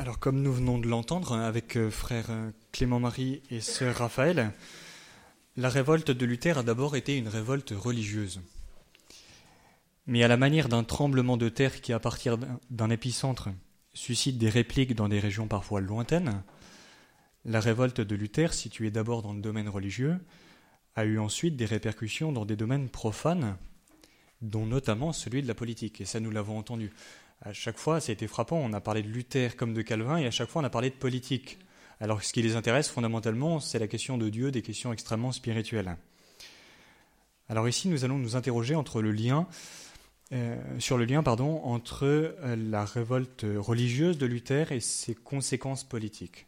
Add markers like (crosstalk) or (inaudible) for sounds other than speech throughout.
Alors, comme nous venons de l'entendre avec euh, frère euh, Clément-Marie et sœur Raphaël, la révolte de Luther a d'abord été une révolte religieuse. Mais à la manière d'un tremblement de terre qui, à partir d'un épicentre, suscite des répliques dans des régions parfois lointaines, la révolte de Luther, située d'abord dans le domaine religieux, a eu ensuite des répercussions dans des domaines profanes, dont notamment celui de la politique. Et ça, nous l'avons entendu. À chaque fois, ça a été frappant. On a parlé de Luther comme de Calvin, et à chaque fois, on a parlé de politique. Alors, ce qui les intéresse fondamentalement, c'est la question de Dieu, des questions extrêmement spirituelles. Alors ici, nous allons nous interroger entre le lien, euh, sur le lien entre euh, la révolte religieuse de Luther et ses conséquences politiques.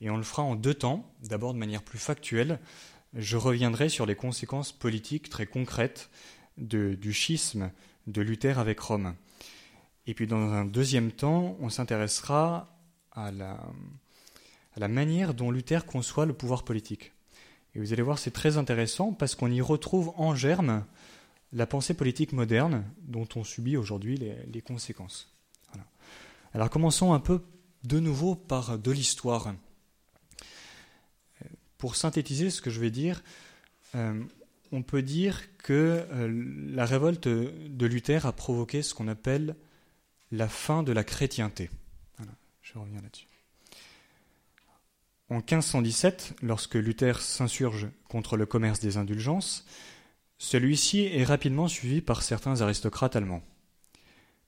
Et on le fera en deux temps. D'abord, de manière plus factuelle, je reviendrai sur les conséquences politiques très concrètes du schisme de Luther avec Rome. Et puis dans un deuxième temps, on s'intéressera à la, manière dont Luther conçoit le pouvoir politique. Et vous allez voir, c'est très intéressant parce qu'on y retrouve en germe la pensée politique moderne dont on subit aujourd'hui les, conséquences. Alors commençons un peu de nouveau par de l'histoire. Pour synthétiser ce que je vais dire, euh, on peut dire que euh, la révolte de Luther a provoqué ce qu'on appelle la fin de la chrétienté. je reviens là-dessus. En 1517, lorsque Luther s'insurge contre le commerce des indulgences, celui-ci est rapidement suivi par certains aristocrates allemands.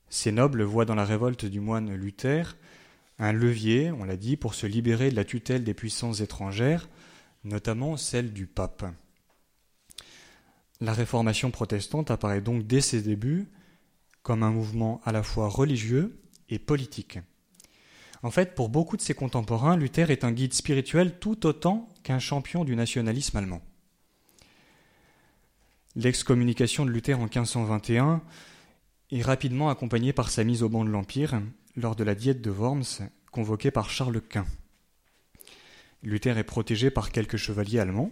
Ces nobles voient dans la révolte du moine Luther un levier, on l'a dit, pour se libérer de la tutelle des puissances étrangères, notamment celle du pape. La réformation protestante apparaît donc dès ses débuts comme un mouvement à la fois religieux et politique. En fait, pour beaucoup de ses contemporains, Luther est un guide spirituel tout autant qu'un champion du nationalisme allemand. L'excommunication de Luther en 1521 est rapidement accompagnée par sa mise au banc de l'Empire lors de la diète de Worms convoquée par Charles Quint. Luther est protégé par quelques chevaliers allemands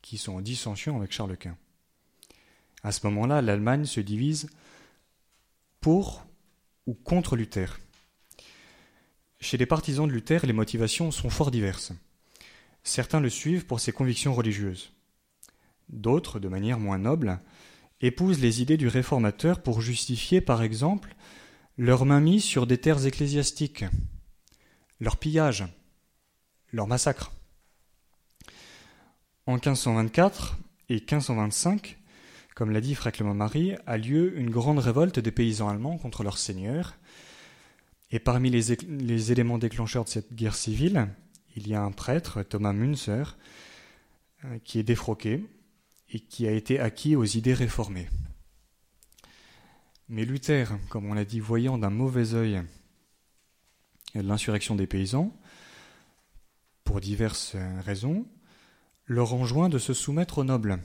qui sont en dissension avec Charles Quint. À ce moment-là, l'Allemagne se divise pour ou contre Luther. Chez les partisans de Luther, les motivations sont fort diverses. Certains le suivent pour ses convictions religieuses. D'autres, de manière moins noble, épousent les idées du réformateur pour justifier, par exemple, leur mainmise sur des terres ecclésiastiques, leur pillage, leur massacre. En 1524 et 1525, comme l'a dit Frère Marie, a lieu une grande révolte des paysans allemands contre leur seigneur. Et parmi les, éléments déclencheurs de cette guerre civile, il y a un prêtre, Thomas Münzer, euh, qui est défroqué et qui a été acquis aux idées réformées. Mais Luther, comme on l'a dit, voyant d'un mauvais œil l'insurrection des paysans, pour diverses raisons, leur enjoint de se soumettre aux nobles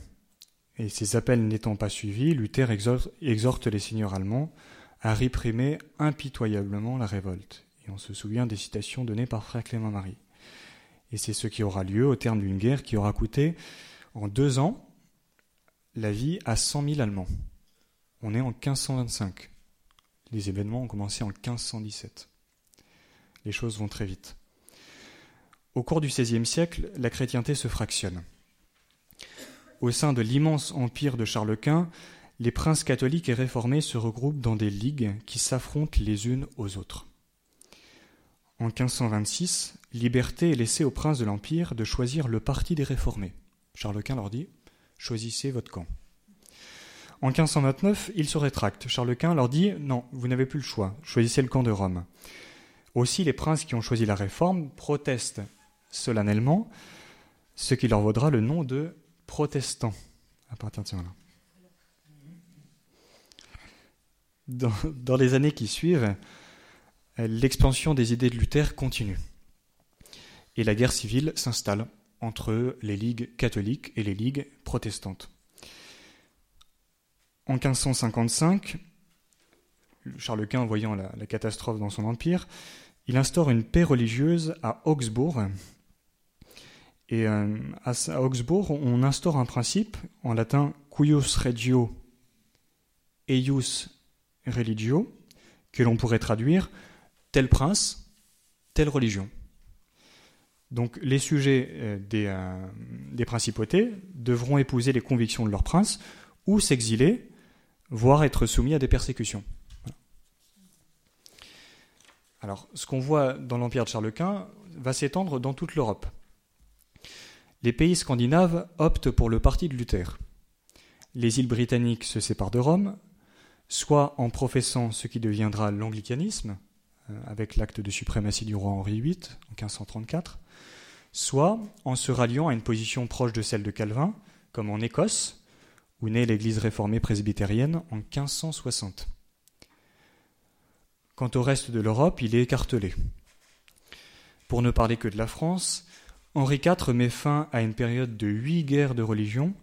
et ces appels n'étant pas suivis, Luther exhorte, les seigneurs allemands à réprimer impitoyablement la révolte. Et on se souvient des citations données par frère Clément Marie. Et c'est ce qui aura lieu au terme d'une guerre qui aura coûté en deux ans la vie à cent mille Allemands. On est en 1525. Les événements ont commencé en 1517. Les choses vont très vite. Au cours du XVIe siècle, la chrétienté se fractionne. Au sein de l'immense empire de Charles Quint, les princes catholiques et réformés se regroupent dans des ligues qui s'affrontent les unes aux autres. En 1526, liberté est laissée aux princes de l'Empire de choisir le parti des réformés. Charles Quint leur dit Choisissez votre camp. En 1529, ils se rétractent. Charles Quint leur dit Non, vous n'avez plus le choix, choisissez le camp de Rome. Aussi, les princes qui ont choisi la réforme protestent solennellement, ce qui leur vaudra le nom de protestants à partir de ce moment-là. Dans, les années qui suivent, l'expansion des idées de Luther continue. Et la guerre civile s'installe entre les ligues catholiques et les ligues protestantes. En 1555, Charles Quint, voyant la, la catastrophe dans son empire, il instaure une paix religieuse à Augsbourg, et euh, à, Augsbourg, on instaure un principe en latin cuius regio eius religio, que l'on pourrait traduire tel prince, telle religion. Donc les sujets euh, euh, des, principautés devront épouser les convictions de leur prince ou s'exiler, voire être soumis à des persécutions. Alors ce qu'on voit dans l'empire de Charles Quint va s'étendre dans toute l'Europe. Les pays scandinaves optent pour le parti de Luther. Les îles britanniques se séparent de Rome, soit en professant ce qui deviendra l'anglicanisme, euh, avec l'acte de suprématie du roi Henri VIII en 1534, soit en se ralliant à une position proche de celle de Calvin, comme en Écosse, où naît l'Église réformée presbytérienne en 1560. Quant au reste de l'Europe, il est écartelé. Pour ne parler que de la France, Henri IV met fin à une période de huit guerres de religion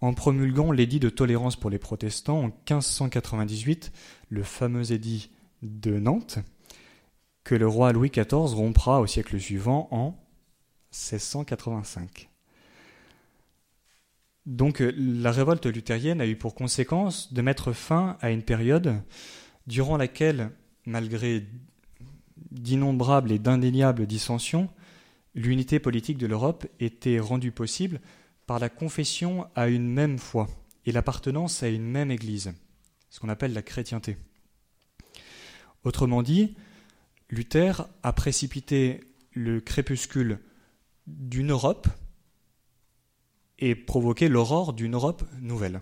en promulguant l'édit de tolérance pour les protestants en 1598, le fameux édit de Nantes, que le roi Louis XIV rompra au siècle suivant en 1685. Donc la révolte luthérienne a eu pour conséquence de mettre fin à une période durant laquelle, malgré d'innombrables et d'indéniables dissensions, l'unité politique de l'Europe était rendue possible par la confession à une même foi et l'appartenance à une même Église, ce qu'on appelle la chrétienté. Autrement dit, Luther a précipité le crépuscule d'une Europe et provoqué l'aurore d'une Europe nouvelle.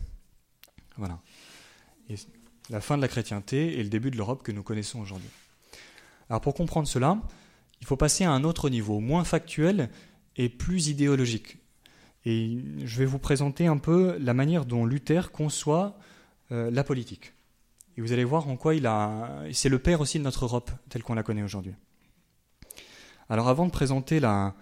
Voilà. la fin de la chrétienté et le début de l'Europe que nous connaissons aujourd'hui. Alors pour comprendre cela, il faut passer à un autre niveau, moins factuel et plus idéologique. Et je vais vous présenter un peu la manière dont Luther conçoit euh, la politique. Et vous allez voir en quoi il a. C'est le père aussi de notre Europe, telle qu'on la connaît aujourd'hui. Alors avant de présenter la,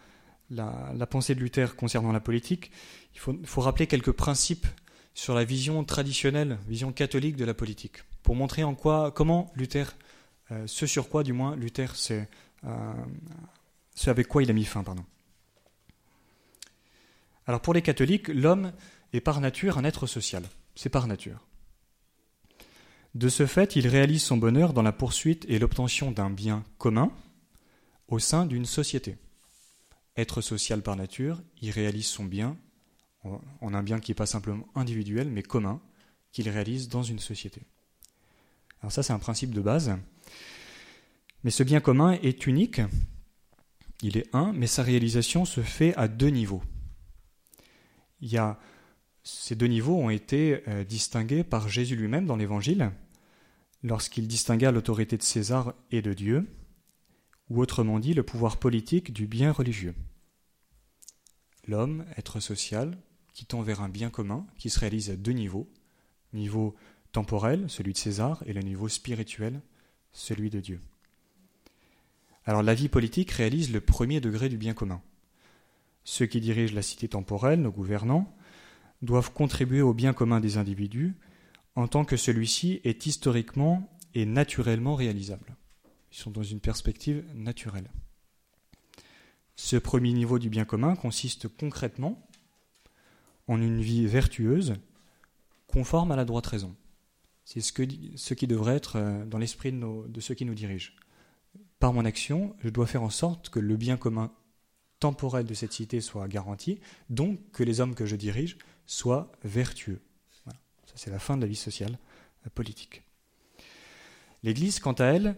la, pensée de Luther concernant la politique, il faut, rappeler quelques principes sur la vision traditionnelle, vision catholique de la politique, pour montrer en quoi, comment Luther, euh, ce sur quoi du moins Luther, euh, ce avec quoi il a mis fin, pardon. Alors pour les catholiques, l'homme est par nature un être social. C'est par nature. De ce fait, il réalise son bonheur dans la poursuite et l'obtention d'un bien commun au sein d'une société. Être social par nature, il réalise son bien en un bien qui n'est pas simplement individuel, mais commun, qu'il réalise dans une société. Alors ça, c'est un principe de base. Mais ce bien commun est unique, il est un, mais sa réalisation se fait à deux niveaux ces deux niveaux ont été euh, distingués par Jésus lui-même dans l'Évangile, lorsqu'il distingua l'autorité de César et de Dieu, ou autrement dit le pouvoir politique du bien religieux. L'homme, être social, qui tend vers un bien commun, qui se réalise à deux niveaux, niveau temporel, celui de César, et le niveau spirituel, celui de Dieu. Alors la vie politique réalise le premier degré du bien commun. Ceux qui dirigent la cité temporelle, nos gouvernants, doivent contribuer au bien commun des individus en tant que celui-ci est historiquement et naturellement réalisable. Ils sont dans une perspective naturelle. Ce premier niveau du bien commun consiste concrètement en une vie vertueuse, conforme à la droite raison. C'est ce, qui devrait être euh, dans l'esprit de ceux qui nous dirigent. Par mon action, je dois faire en sorte que le bien commun temporelle de cette cité soit garantie, donc que les hommes que je dirige soient vertueux. Ça, c'est la fin de la vie sociale politique. L'Église, quant à elle,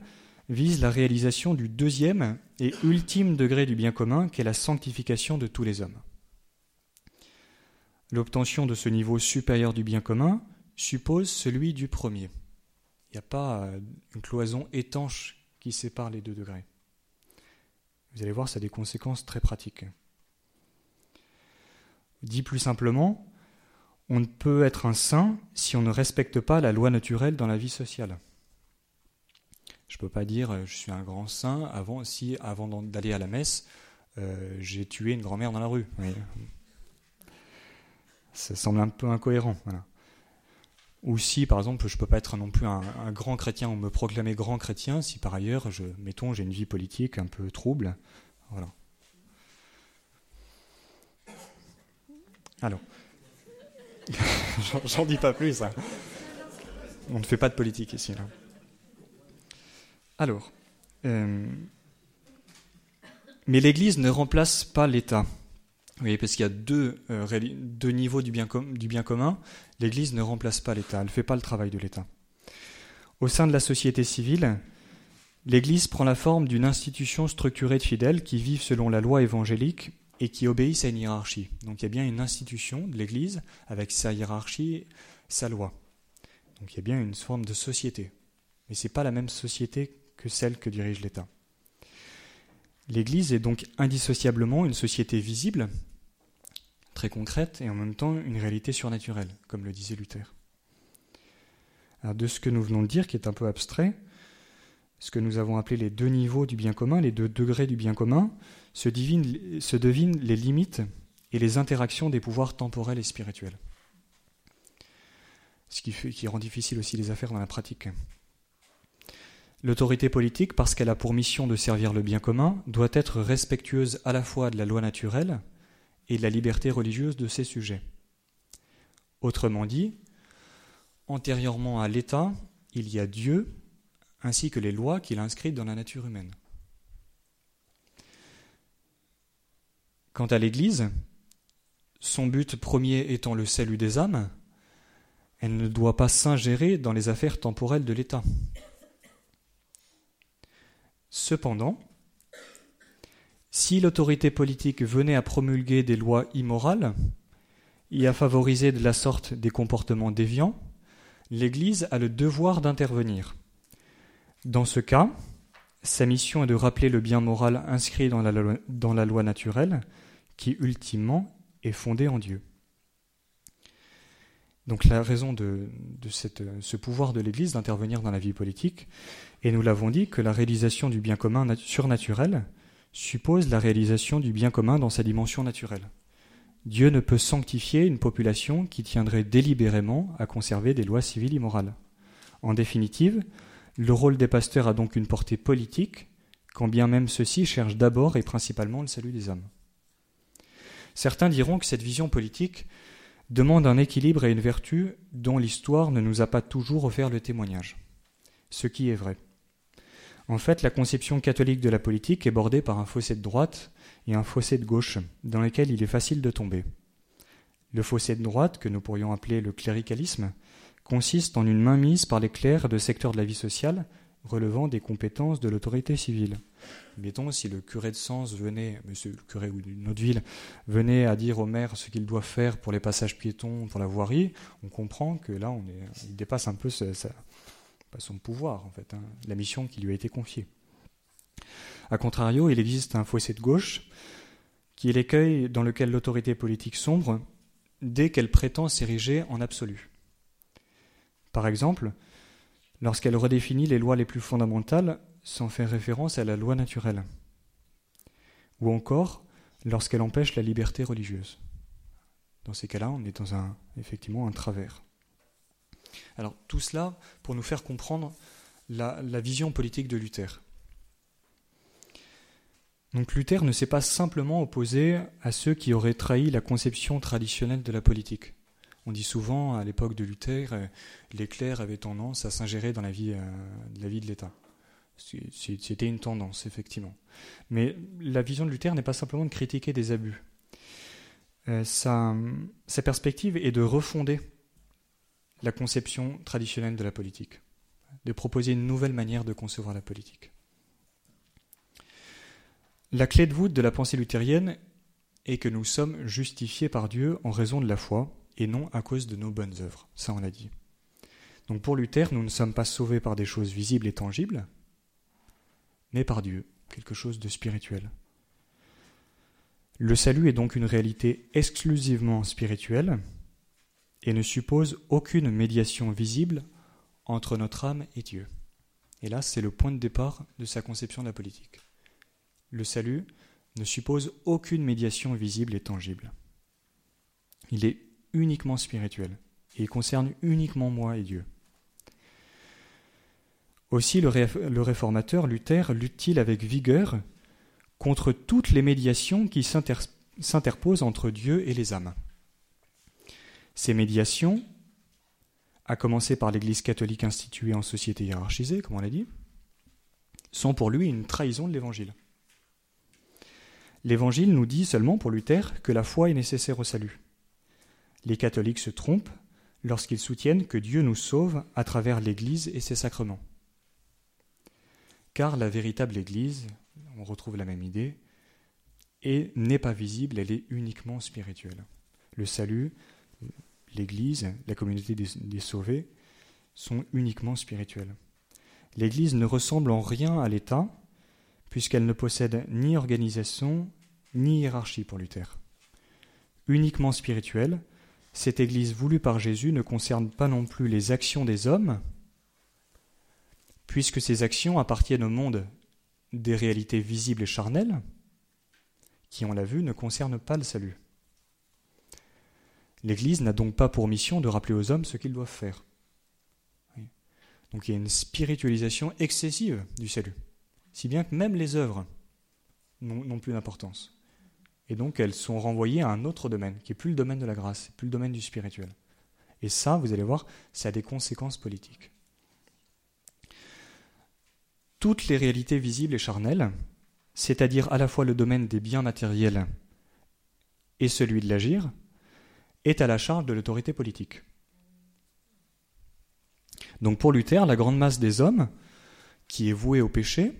vise la réalisation du deuxième et ultime degré du bien commun, qui est la sanctification de tous les hommes. L'obtention de ce niveau supérieur du bien commun suppose celui du premier. Il n'y a pas euh, une cloison étanche qui sépare les deux degrés. Vous allez voir, ça a des conséquences très pratiques. Dit plus simplement, on ne peut être un saint si on ne respecte pas la loi naturelle dans la vie sociale. Je ne peux pas dire euh, je suis un grand saint avant, si avant d'aller à la messe, euh, j'ai tué une grand-mère dans la rue. Ça semble un peu incohérent. Ou si, par exemple, je ne peux pas être non plus un, grand chrétien ou me proclamer grand chrétien si par ailleurs, je, mettons, j'ai une vie politique un peu trouble. Voilà. Alors, (laughs) j'en dis pas plus. Hein. On ne fait pas de politique ici. Alors, euh, Mais l'Église ne remplace pas l'État. Oui, parce qu'il y a deux, euh, niveaux du bien, du bien commun. L'Église ne remplace pas l'État, elle ne fait pas le travail de l'État. Au sein de la société civile, l'Église prend la forme d'une institution structurée de fidèles qui vivent selon la loi évangélique et qui obéissent à une hiérarchie. Donc il y a bien une institution de l'Église avec sa hiérarchie, sa loi. Donc il y a bien une forme de société. Mais ce n'est pas la même société que celle que dirige l'État. L'Église est donc indissociablement une société visible, très concrète, et en même temps une réalité surnaturelle, comme le disait Luther. De ce que nous venons de dire, qui est un peu abstrait, ce que nous avons appelé les deux niveaux du bien commun, les deux degrés du bien commun, se, devinent les limites et les interactions des pouvoirs temporels et spirituels. Ce qui rend difficile aussi les affaires dans la pratique. L'autorité politique, parce qu'elle a pour mission de servir le bien commun, doit être respectueuse à la fois de la loi naturelle et de la liberté religieuse de ses sujets. Autrement dit, antérieurement à l'État, il y a Dieu ainsi que les lois qu'il a inscrites dans la nature humaine. Quant à l'Église, son but premier étant le salut des âmes, elle ne doit pas s'ingérer dans les affaires temporelles de l'État. Cependant, si l'autorité politique venait à promulguer des lois immorales et à favoriser de la sorte des comportements déviants, l'Église a le devoir d'intervenir. Dans ce cas, sa mission est de rappeler le bien moral inscrit dans la loi, naturelle, qui ultimement est fondée en Dieu. Donc la raison de, ce pouvoir de l'Église d'intervenir dans la vie politique, et nous l'avons dit que la réalisation du bien commun surnaturel suppose la réalisation du bien commun dans sa dimension naturelle. Dieu ne peut sanctifier une population qui tiendrait délibérément à conserver des lois civiles immorales. En définitive, le rôle des pasteurs a donc une portée politique, quand bien même ceux-ci cherchent d'abord et principalement le salut des hommes. Certains diront que cette vision politique demande un équilibre et une vertu dont l'histoire ne nous a pas toujours offert le témoignage. Ce qui est vrai. En fait, la conception catholique de la politique est bordée par un fossé de droite et un fossé de gauche, dans lequel il est facile de tomber. Le fossé de droite, que nous pourrions appeler le cléricalisme, consiste en une mainmise par les clercs de secteurs de la vie sociale relevant des compétences de l'autorité civile. Mettons, si le curé de Sens venait, monsieur le curé ou d'une autre ville, venait à dire au maire ce qu'il doit faire pour les passages piétons, pour la voirie, on comprend que là, on il dépasse un peu son pouvoir, en fait, hein, la mission qui lui a été confiée. A contrario, il existe un fossé de gauche qui est l'écueil dans lequel l'autorité politique sombre dès qu'elle prétend s'ériger en absolu. Par exemple, lorsqu'elle redéfinit les lois les plus fondamentales sans faire référence à la loi naturelle, ou encore lorsqu'elle empêche la liberté religieuse. Dans ces cas-là, on est dans un, effectivement un travers. Alors tout cela pour nous faire comprendre la, la vision politique de Luther. Donc Luther ne s'est pas simplement opposé à ceux qui auraient trahi la conception traditionnelle de la politique. On dit souvent, à l'époque de Luther, euh, les clercs avaient tendance à s'ingérer dans la vie, euh, de l'État. C'était une tendance, effectivement. Mais la vision de Luther n'est pas simplement de critiquer des abus. Euh, sa, perspective est de refonder la conception traditionnelle de la politique, de proposer une nouvelle manière de concevoir la politique. La clé de voûte de la pensée luthérienne est que nous sommes justifiés par Dieu en raison de la foi et non à cause de nos bonnes œuvres. Ça, on l'a dit. Donc pour Luther, nous ne sommes pas sauvés par des choses visibles et tangibles, mais par Dieu, quelque chose de spirituel. Le salut est donc une réalité exclusivement spirituelle et ne suppose aucune médiation visible entre notre âme et Dieu. Et là, c'est le point de départ de sa conception de la politique. Le salut ne suppose aucune médiation visible et tangible. Il est uniquement spirituel et il concerne uniquement moi et Dieu. Aussi le, réformateur Luther lutte-t-il avec vigueur contre toutes les médiations qui s'interposent entre Dieu et les âmes. Ces médiations, à commencer par l'Église catholique instituée en société hiérarchisée, comme on l'a dit, sont pour lui une trahison de l'Évangile. L'Évangile nous dit seulement pour Luther que la foi est nécessaire au salut. Les catholiques se trompent lorsqu'ils soutiennent que Dieu nous sauve à travers l'Église et ses sacrements. Car la véritable Église, on retrouve la même idée, n'est pas visible, elle est uniquement spirituelle. Le salut, l'Église, la communauté des, sauvés sont uniquement spirituels. L'Église ne ressemble en rien à l'État, puisqu'elle ne possède ni organisation ni hiérarchie pour Luther. Uniquement spirituelle, cette Église voulue par Jésus ne concerne pas non plus les actions des hommes, puisque ces actions appartiennent au monde des réalités visibles et charnelles, qui, on l'a vu, ne concernent pas le salut. L'Église n'a donc pas pour mission de rappeler aux hommes ce qu'ils doivent faire. Donc il y a une spiritualisation excessive du salut, si bien que même les œuvres n'ont plus d'importance. Et donc elles sont renvoyées à un autre domaine, qui n'est plus le domaine de la grâce, plus le domaine du spirituel. Et ça, vous allez voir, ça a des conséquences politiques. Toutes les réalités visibles et charnelles, c'est-à-dire à la fois le domaine des biens matériels et celui de l'agir, est à la charge de l'autorité politique. Donc pour Luther, la grande masse des hommes, qui est vouée au péché,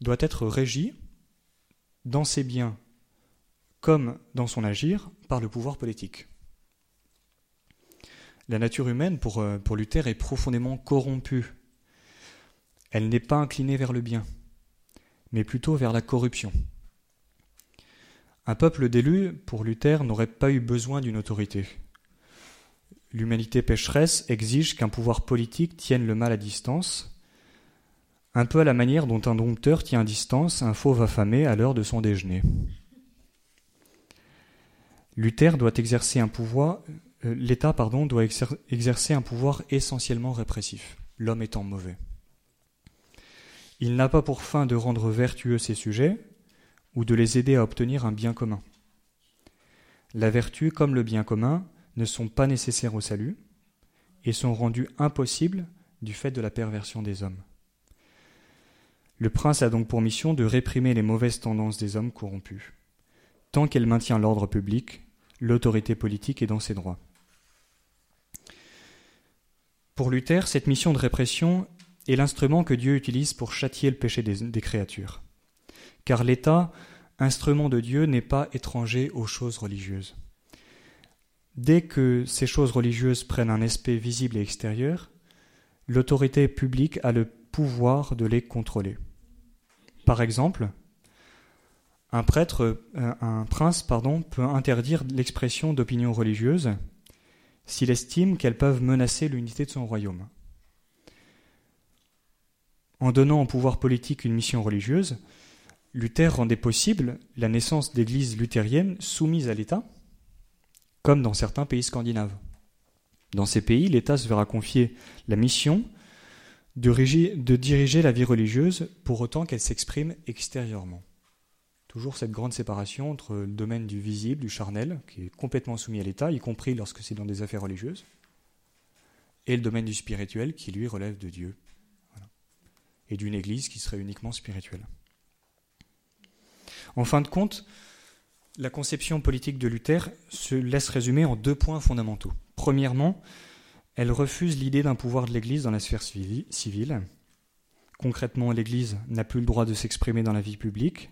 doit être régie dans ses biens comme dans son agir par le pouvoir politique. La nature humaine, pour, euh, pour Luther, est profondément corrompue. Elle n'est pas inclinée vers le bien, mais plutôt vers la corruption. Un peuple d'élus, pour Luther, n'aurait pas eu besoin d'une autorité. L'humanité pécheresse exige qu'un pouvoir politique tienne le mal à distance, un peu à la manière dont un dompteur tient à distance un fauve affamé à l'heure de son déjeuner. Luther doit exercer un pouvoir, euh, l'État doit exercer un pouvoir essentiellement répressif, l'homme étant mauvais. Il n'a pas pour fin de rendre vertueux ses sujets ou de les aider à obtenir un bien commun. La vertu comme le bien commun ne sont pas nécessaires au salut et sont rendus impossibles du fait de la perversion des hommes. Le prince a donc pour mission de réprimer les mauvaises tendances des hommes corrompus, tant qu'elle maintient l'ordre public, l'autorité politique est dans ses droits. Pour Luther, cette mission de répression est l'instrument que Dieu utilise pour châtier le péché des, créatures. Car l'État, instrument de Dieu, n'est pas étranger aux choses religieuses. Dès que ces choses religieuses prennent un aspect visible et extérieur, l'autorité publique a le pouvoir de les contrôler. Par exemple, un prêtre, euh, un prince, pardon, peut interdire l'expression d'opinions religieuses s'il estime qu'elles peuvent menacer l'unité de son royaume. En donnant au pouvoir politique une mission religieuse, Luther rendait possible la naissance d'églises luthériennes soumises à l'État, comme dans certains pays scandinaves. Dans ces pays, l'État se verra confier la mission de, de diriger la vie religieuse pour autant qu'elle s'exprime extérieurement. Toujours cette grande séparation entre le domaine du visible, du charnel, qui est complètement soumis à l'État, y compris lorsque c'est dans des affaires religieuses, et le domaine du spirituel, qui lui relève de Dieu, et d'une Église qui serait uniquement spirituelle. En fin de compte, la conception politique de Luther se laisse résumer en deux points fondamentaux. Premièrement, elle refuse l'idée d'un pouvoir de l'Église dans la sphère civile. Concrètement, l'Église n'a plus le droit de s'exprimer dans la vie publique,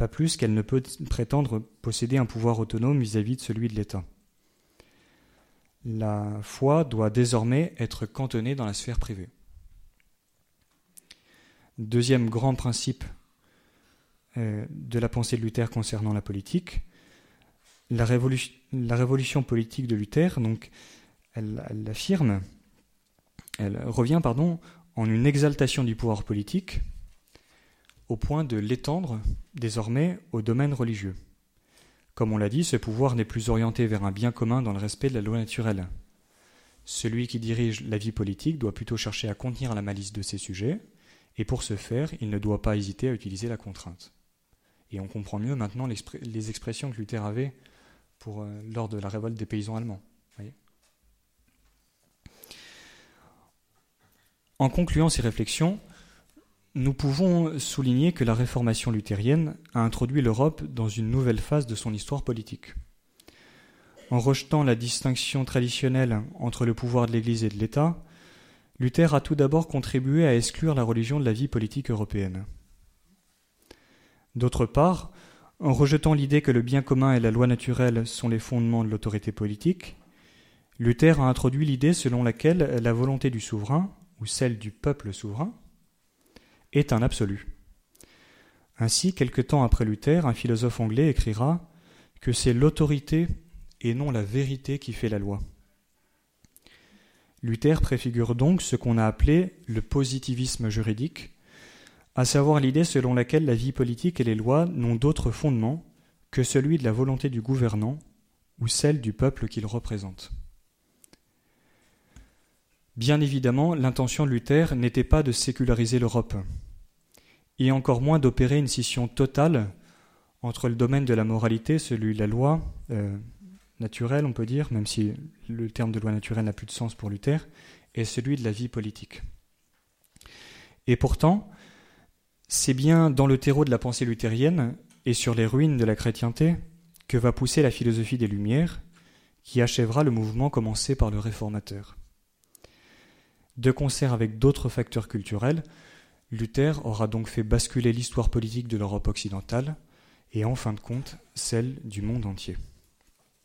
pas plus qu'elle ne peut prétendre posséder un pouvoir autonome vis-à-vis de celui de l'État. La foi doit désormais être cantonnée dans la sphère privée. Deuxième grand principe euh, de la pensée de Luther concernant la politique. La révolution, politique de Luther, donc, elle, affirme, elle revient, pardon, en une exaltation du pouvoir politique au point de l'étendre désormais au domaine religieux. Comme on l'a dit, ce pouvoir n'est plus orienté vers un bien commun dans le respect de la loi naturelle. Celui qui dirige la vie politique doit plutôt chercher à contenir la malice de ses sujets, et pour ce faire, il ne doit pas hésiter à utiliser la contrainte. Et on comprend mieux maintenant les expressions que Luther avait pour, euh, lors de la révolte des paysans allemands. en concluant ces réflexions, nous pouvons souligner que la réformation luthérienne a introduit l'Europe dans une nouvelle phase de son histoire politique. En rejetant la distinction traditionnelle entre le pouvoir de l'Église et de l'État, Luther a tout d'abord contribué à exclure la religion de la vie politique européenne. D'autre part, en rejetant l'idée que le bien commun et la loi naturelle sont les fondements de l'autorité politique, Luther a introduit l'idée selon laquelle la volonté du souverain, ou celle du peuple souverain, est un absolu. Ainsi, quelque temps après Luther, un philosophe anglais écrira que c'est l'autorité et non la vérité qui fait la loi. Luther préfigure donc ce qu'on a appelé le positivisme juridique, à savoir l'idée selon laquelle la vie politique et les lois n'ont d'autre fondement que celui de la volonté du gouvernant ou celle du peuple qu'il représente. Bien évidemment, l'intention de Luther n'était pas de séculariser l'Europe, et encore moins d'opérer une scission totale entre le domaine de la moralité, celui de la loi, euh, naturel, on peut dire, même si le terme de loi naturelle n'a plus de sens pour Luther, est celui de la vie politique. Et pourtant, c'est bien dans le terreau de la pensée luthérienne et sur les ruines de la chrétienté que va pousser la philosophie des Lumières, qui achèvera le mouvement commencé par le réformateur. De concert avec d'autres facteurs culturels, Luther aura donc fait basculer l'histoire politique de l'Europe occidentale et en fin de compte celle du monde entier.